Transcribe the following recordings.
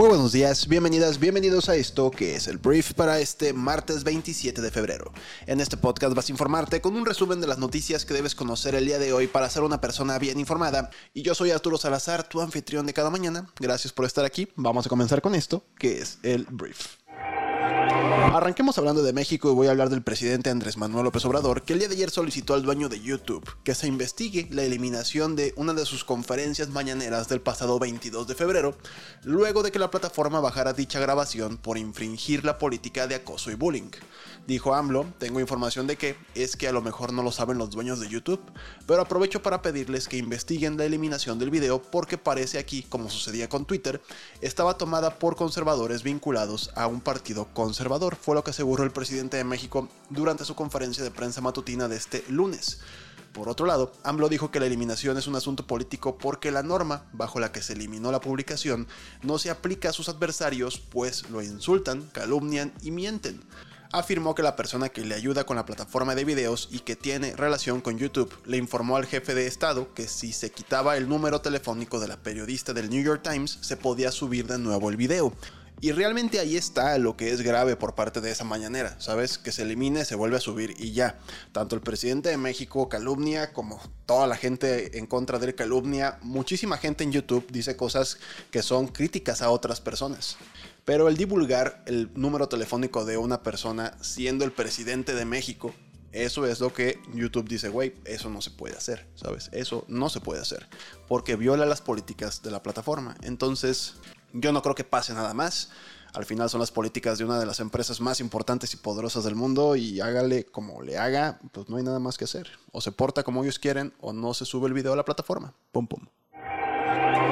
Muy buenos días, bienvenidas, bienvenidos a esto que es el brief para este martes 27 de febrero. En este podcast vas a informarte con un resumen de las noticias que debes conocer el día de hoy para ser una persona bien informada. Y yo soy Arturo Salazar, tu anfitrión de cada mañana. Gracias por estar aquí. Vamos a comenzar con esto, que es el brief. Arranquemos hablando de México y voy a hablar del presidente Andrés Manuel López Obrador, que el día de ayer solicitó al dueño de YouTube que se investigue la eliminación de una de sus conferencias mañaneras del pasado 22 de febrero, luego de que la plataforma bajara dicha grabación por infringir la política de acoso y bullying. Dijo AMLO, tengo información de que es que a lo mejor no lo saben los dueños de YouTube, pero aprovecho para pedirles que investiguen la eliminación del video porque parece aquí, como sucedía con Twitter, estaba tomada por conservadores vinculados a un partido conservador, fue lo que aseguró el presidente de México durante su conferencia de prensa matutina de este lunes. Por otro lado, AMLO dijo que la eliminación es un asunto político porque la norma bajo la que se eliminó la publicación no se aplica a sus adversarios, pues lo insultan, calumnian y mienten afirmó que la persona que le ayuda con la plataforma de videos y que tiene relación con YouTube le informó al jefe de Estado que si se quitaba el número telefónico de la periodista del New York Times se podía subir de nuevo el video. Y realmente ahí está lo que es grave por parte de esa mañanera, ¿sabes? Que se elimine, se vuelve a subir y ya. Tanto el presidente de México calumnia como toda la gente en contra de él calumnia. Muchísima gente en YouTube dice cosas que son críticas a otras personas. Pero el divulgar el número telefónico de una persona siendo el presidente de México, eso es lo que YouTube dice, güey, eso no se puede hacer, ¿sabes? Eso no se puede hacer, porque viola las políticas de la plataforma. Entonces, yo no creo que pase nada más. Al final son las políticas de una de las empresas más importantes y poderosas del mundo y hágale como le haga, pues no hay nada más que hacer. O se porta como ellos quieren o no se sube el video a la plataforma. Pum pum.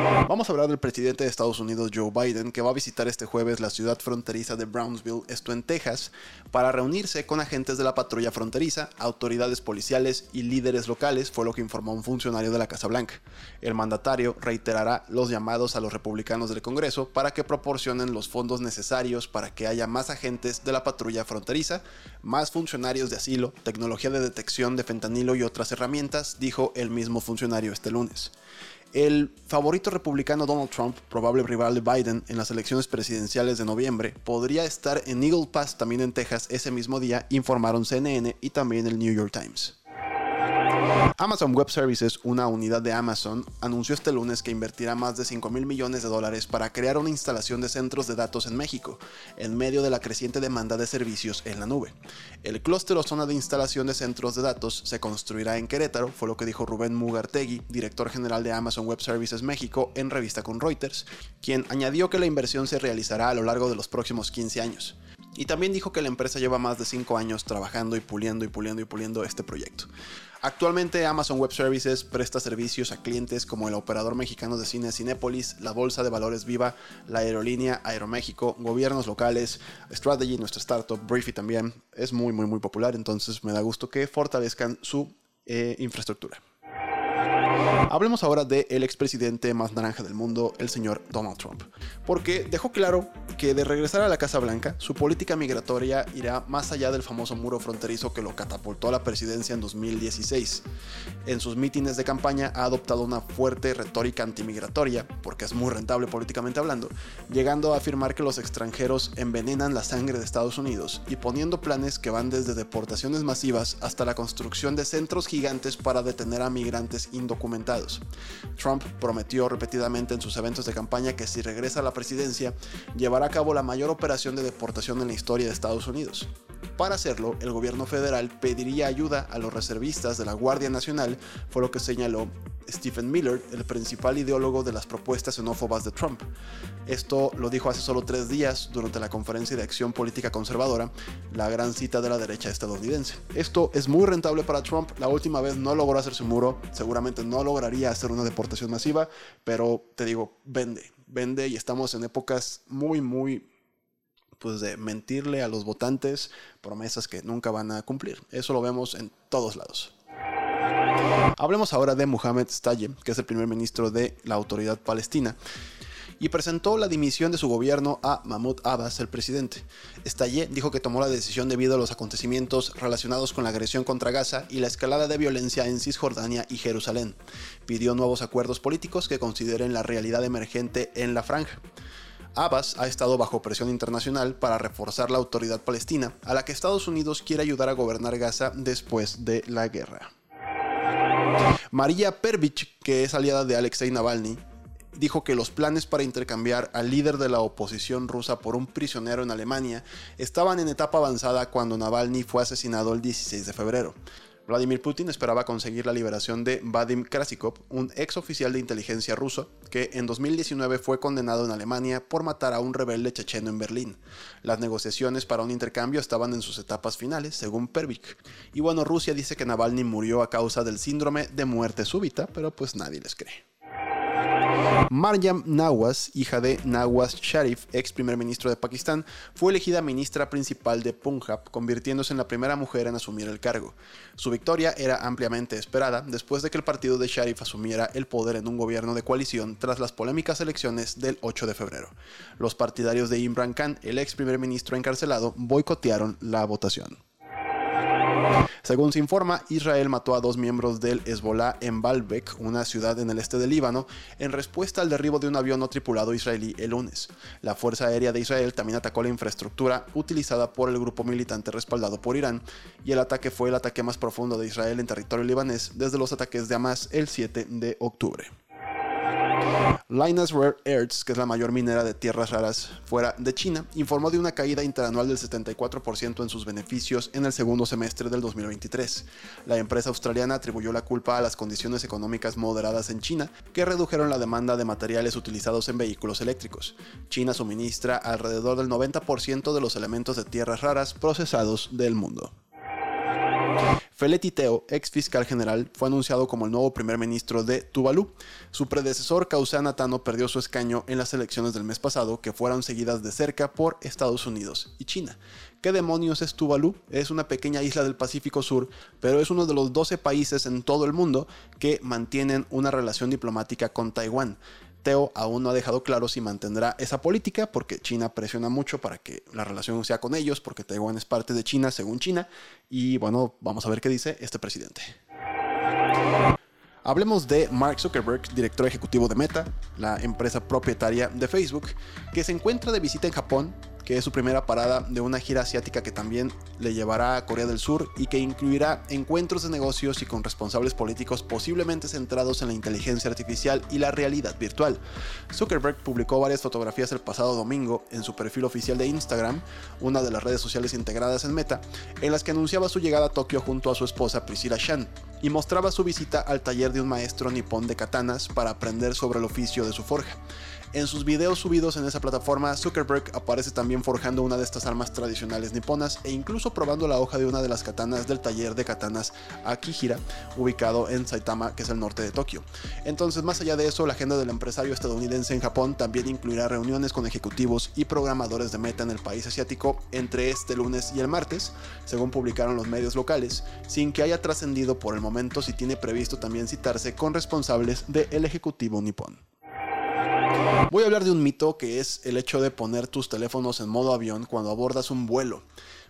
Vamos a hablar del presidente de Estados Unidos, Joe Biden, que va a visitar este jueves la ciudad fronteriza de Brownsville, esto en Texas, para reunirse con agentes de la patrulla fronteriza, autoridades policiales y líderes locales, fue lo que informó un funcionario de la Casa Blanca. El mandatario reiterará los llamados a los republicanos del Congreso para que proporcionen los fondos necesarios para que haya más agentes de la patrulla fronteriza, más funcionarios de asilo, tecnología de detección de fentanilo y otras herramientas, dijo el mismo funcionario este lunes. El favorito republicano Donald Trump, probable rival de Biden en las elecciones presidenciales de noviembre, podría estar en Eagle Pass, también en Texas, ese mismo día, informaron CNN y también el New York Times. Amazon Web Services, una unidad de Amazon, anunció este lunes que invertirá más de 5 mil millones de dólares para crear una instalación de centros de datos en México, en medio de la creciente demanda de servicios en la nube. El clúster o zona de instalación de centros de datos se construirá en Querétaro, fue lo que dijo Rubén Mugartegui, director general de Amazon Web Services México, en revista con Reuters, quien añadió que la inversión se realizará a lo largo de los próximos 15 años. Y también dijo que la empresa lleva más de 5 años trabajando y puliendo y puliendo y puliendo este proyecto. Actualmente Amazon Web Services presta servicios a clientes como el operador mexicano de cine Cinépolis, la Bolsa de Valores Viva, la aerolínea Aeroméxico, gobiernos locales, Strategy, nuestra startup, Briefy también. Es muy, muy, muy popular, entonces me da gusto que fortalezcan su eh, infraestructura. Hablemos ahora del el expresidente más naranja del mundo, el señor Donald Trump, porque dejó claro que de regresar a la Casa Blanca, su política migratoria irá más allá del famoso muro fronterizo que lo catapultó a la presidencia en 2016. En sus mítines de campaña ha adoptado una fuerte retórica antimigratoria, porque es muy rentable políticamente hablando, llegando a afirmar que los extranjeros envenenan la sangre de Estados Unidos y poniendo planes que van desde deportaciones masivas hasta la construcción de centros gigantes para detener a migrantes indocumentados. Trump prometió repetidamente en sus eventos de campaña que si regresa a la presidencia, llevará a cabo la mayor operación de deportación en la historia de Estados Unidos. Para hacerlo, el gobierno federal pediría ayuda a los reservistas de la Guardia Nacional, fue lo que señaló Stephen Miller, el principal ideólogo de las propuestas xenófobas de Trump. Esto lo dijo hace solo tres días durante la conferencia de acción política conservadora, la gran cita de la derecha estadounidense. Esto es muy rentable para Trump, la última vez no logró hacer su muro, seguramente no lograría hacer una deportación masiva, pero te digo, vende, vende y estamos en épocas muy, muy pues de mentirle a los votantes promesas que nunca van a cumplir. Eso lo vemos en todos lados. Hablemos ahora de Mohamed Staye, que es el primer ministro de la autoridad palestina y presentó la dimisión de su gobierno a Mahmoud Abbas, el presidente. Estallé dijo que tomó la decisión debido a los acontecimientos relacionados con la agresión contra Gaza y la escalada de violencia en Cisjordania y Jerusalén. Pidió nuevos acuerdos políticos que consideren la realidad emergente en la franja. Abbas ha estado bajo presión internacional para reforzar la autoridad palestina, a la que Estados Unidos quiere ayudar a gobernar Gaza después de la guerra. María Pervich, que es aliada de Alexei Navalny, dijo que los planes para intercambiar al líder de la oposición rusa por un prisionero en Alemania estaban en etapa avanzada cuando Navalny fue asesinado el 16 de febrero. Vladimir Putin esperaba conseguir la liberación de Vadim Krasikov, un ex oficial de inteligencia ruso, que en 2019 fue condenado en Alemania por matar a un rebelde checheno en Berlín. Las negociaciones para un intercambio estaban en sus etapas finales, según Pervik. Y bueno, Rusia dice que Navalny murió a causa del síndrome de muerte súbita, pero pues nadie les cree. Maryam Nawaz, hija de Nawaz Sharif, ex primer ministro de Pakistán, fue elegida ministra principal de Punjab, convirtiéndose en la primera mujer en asumir el cargo. Su victoria era ampliamente esperada después de que el partido de Sharif asumiera el poder en un gobierno de coalición tras las polémicas elecciones del 8 de febrero. Los partidarios de Imran Khan, el ex primer ministro encarcelado, boicotearon la votación. Según se informa, Israel mató a dos miembros del Hezbollah en Baalbek, una ciudad en el este del Líbano, en respuesta al derribo de un avión no tripulado israelí el lunes. La Fuerza Aérea de Israel también atacó la infraestructura utilizada por el grupo militante respaldado por Irán, y el ataque fue el ataque más profundo de Israel en territorio libanés desde los ataques de Hamas el 7 de octubre. Linus Rare Earths, que es la mayor minera de tierras raras fuera de China, informó de una caída interanual del 74% en sus beneficios en el segundo semestre del 2023. La empresa australiana atribuyó la culpa a las condiciones económicas moderadas en China, que redujeron la demanda de materiales utilizados en vehículos eléctricos. China suministra alrededor del 90% de los elementos de tierras raras procesados del mundo. Feletti Teo, ex fiscal general, fue anunciado como el nuevo primer ministro de Tuvalu. Su predecesor, Kausan Atano, perdió su escaño en las elecciones del mes pasado, que fueron seguidas de cerca por Estados Unidos y China. ¿Qué demonios es Tuvalu? Es una pequeña isla del Pacífico Sur, pero es uno de los 12 países en todo el mundo que mantienen una relación diplomática con Taiwán. Teo aún no ha dejado claro si mantendrá esa política porque China presiona mucho para que la relación sea con ellos, porque Taiwán es parte de China según China. Y bueno, vamos a ver qué dice este presidente. Hablemos de Mark Zuckerberg, director ejecutivo de Meta, la empresa propietaria de Facebook, que se encuentra de visita en Japón que es su primera parada de una gira asiática que también le llevará a Corea del Sur y que incluirá encuentros de negocios y con responsables políticos posiblemente centrados en la inteligencia artificial y la realidad virtual. Zuckerberg publicó varias fotografías el pasado domingo en su perfil oficial de Instagram, una de las redes sociales integradas en Meta, en las que anunciaba su llegada a Tokio junto a su esposa Priscilla Shan y mostraba su visita al taller de un maestro nipón de katanas para aprender sobre el oficio de su forja. En sus videos subidos en esa plataforma, Zuckerberg aparece también forjando una de estas armas tradicionales niponas e incluso probando la hoja de una de las katanas del taller de katanas Akihira, ubicado en Saitama, que es el norte de Tokio. Entonces, más allá de eso, la agenda del empresario estadounidense en Japón también incluirá reuniones con ejecutivos y programadores de Meta en el país asiático entre este lunes y el martes, según publicaron los medios locales, sin que haya trascendido por el momento si tiene previsto también citarse con responsables del ejecutivo nipón. Voy a hablar de un mito que es el hecho de poner tus teléfonos en modo avión cuando abordas un vuelo.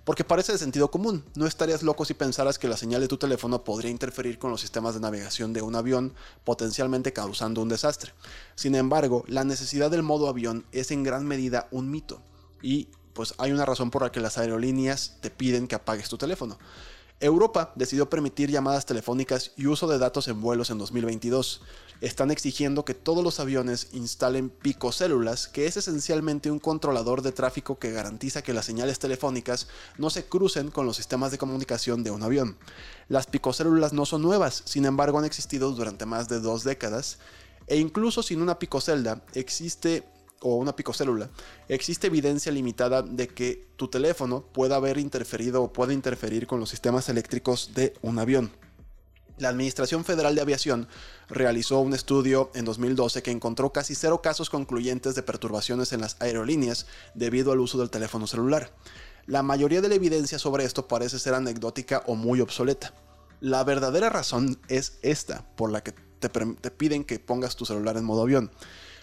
Porque parece de sentido común, no estarías loco si pensaras que la señal de tu teléfono podría interferir con los sistemas de navegación de un avión, potencialmente causando un desastre. Sin embargo, la necesidad del modo avión es en gran medida un mito. Y pues hay una razón por la que las aerolíneas te piden que apagues tu teléfono. Europa decidió permitir llamadas telefónicas y uso de datos en vuelos en 2022 están exigiendo que todos los aviones instalen picocélulas, que es esencialmente un controlador de tráfico que garantiza que las señales telefónicas no se crucen con los sistemas de comunicación de un avión. Las picocélulas no son nuevas, sin embargo han existido durante más de dos décadas, e incluso sin una picocelda existe o una picocélula, existe evidencia limitada de que tu teléfono pueda haber interferido o puede interferir con los sistemas eléctricos de un avión. La Administración Federal de Aviación realizó un estudio en 2012 que encontró casi cero casos concluyentes de perturbaciones en las aerolíneas debido al uso del teléfono celular. La mayoría de la evidencia sobre esto parece ser anecdótica o muy obsoleta. La verdadera razón es esta, por la que te, te piden que pongas tu celular en modo avión.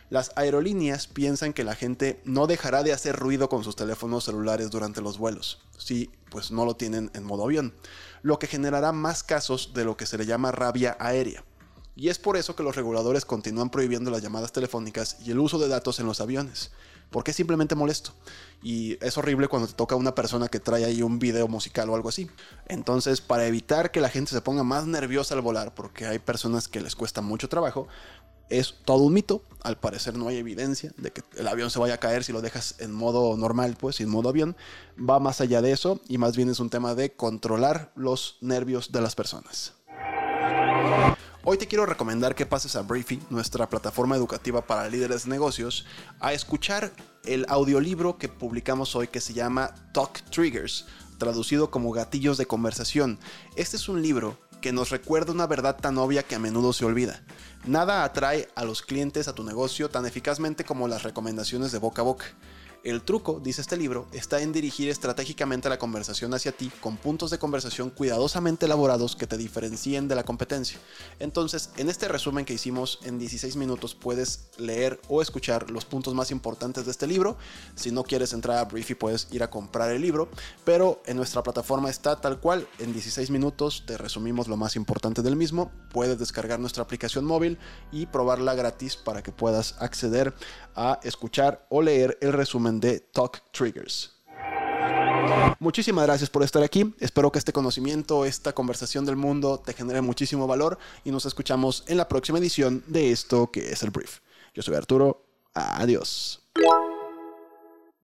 Las aerolíneas piensan que la gente no dejará de hacer ruido con sus teléfonos celulares durante los vuelos, si pues no lo tienen en modo avión, lo que generará más casos de lo que se le llama rabia aérea. Y es por eso que los reguladores continúan prohibiendo las llamadas telefónicas y el uso de datos en los aviones, porque es simplemente molesto. Y es horrible cuando te toca una persona que trae ahí un video musical o algo así. Entonces, para evitar que la gente se ponga más nerviosa al volar, porque hay personas que les cuesta mucho trabajo, es todo un mito. Al parecer no hay evidencia de que el avión se vaya a caer si lo dejas en modo normal, pues en modo avión. Va más allá de eso y más bien es un tema de controlar los nervios de las personas. Hoy te quiero recomendar que pases a Briefy, nuestra plataforma educativa para líderes de negocios, a escuchar el audiolibro que publicamos hoy que se llama Talk Triggers, traducido como gatillos de conversación. Este es un libro que nos recuerda una verdad tan obvia que a menudo se olvida. Nada atrae a los clientes a tu negocio tan eficazmente como las recomendaciones de boca a boca. El truco, dice este libro, está en dirigir estratégicamente la conversación hacia ti con puntos de conversación cuidadosamente elaborados que te diferencien de la competencia. Entonces, en este resumen que hicimos en 16 minutos puedes leer o escuchar los puntos más importantes de este libro. Si no quieres entrar a Briefy puedes ir a comprar el libro, pero en nuestra plataforma está tal cual. En 16 minutos te resumimos lo más importante del mismo. Puedes descargar nuestra aplicación móvil y probarla gratis para que puedas acceder a escuchar o leer el resumen de Talk Triggers. Muchísimas gracias por estar aquí. Espero que este conocimiento, esta conversación del mundo te genere muchísimo valor y nos escuchamos en la próxima edición de esto que es el brief. Yo soy Arturo. Adiós.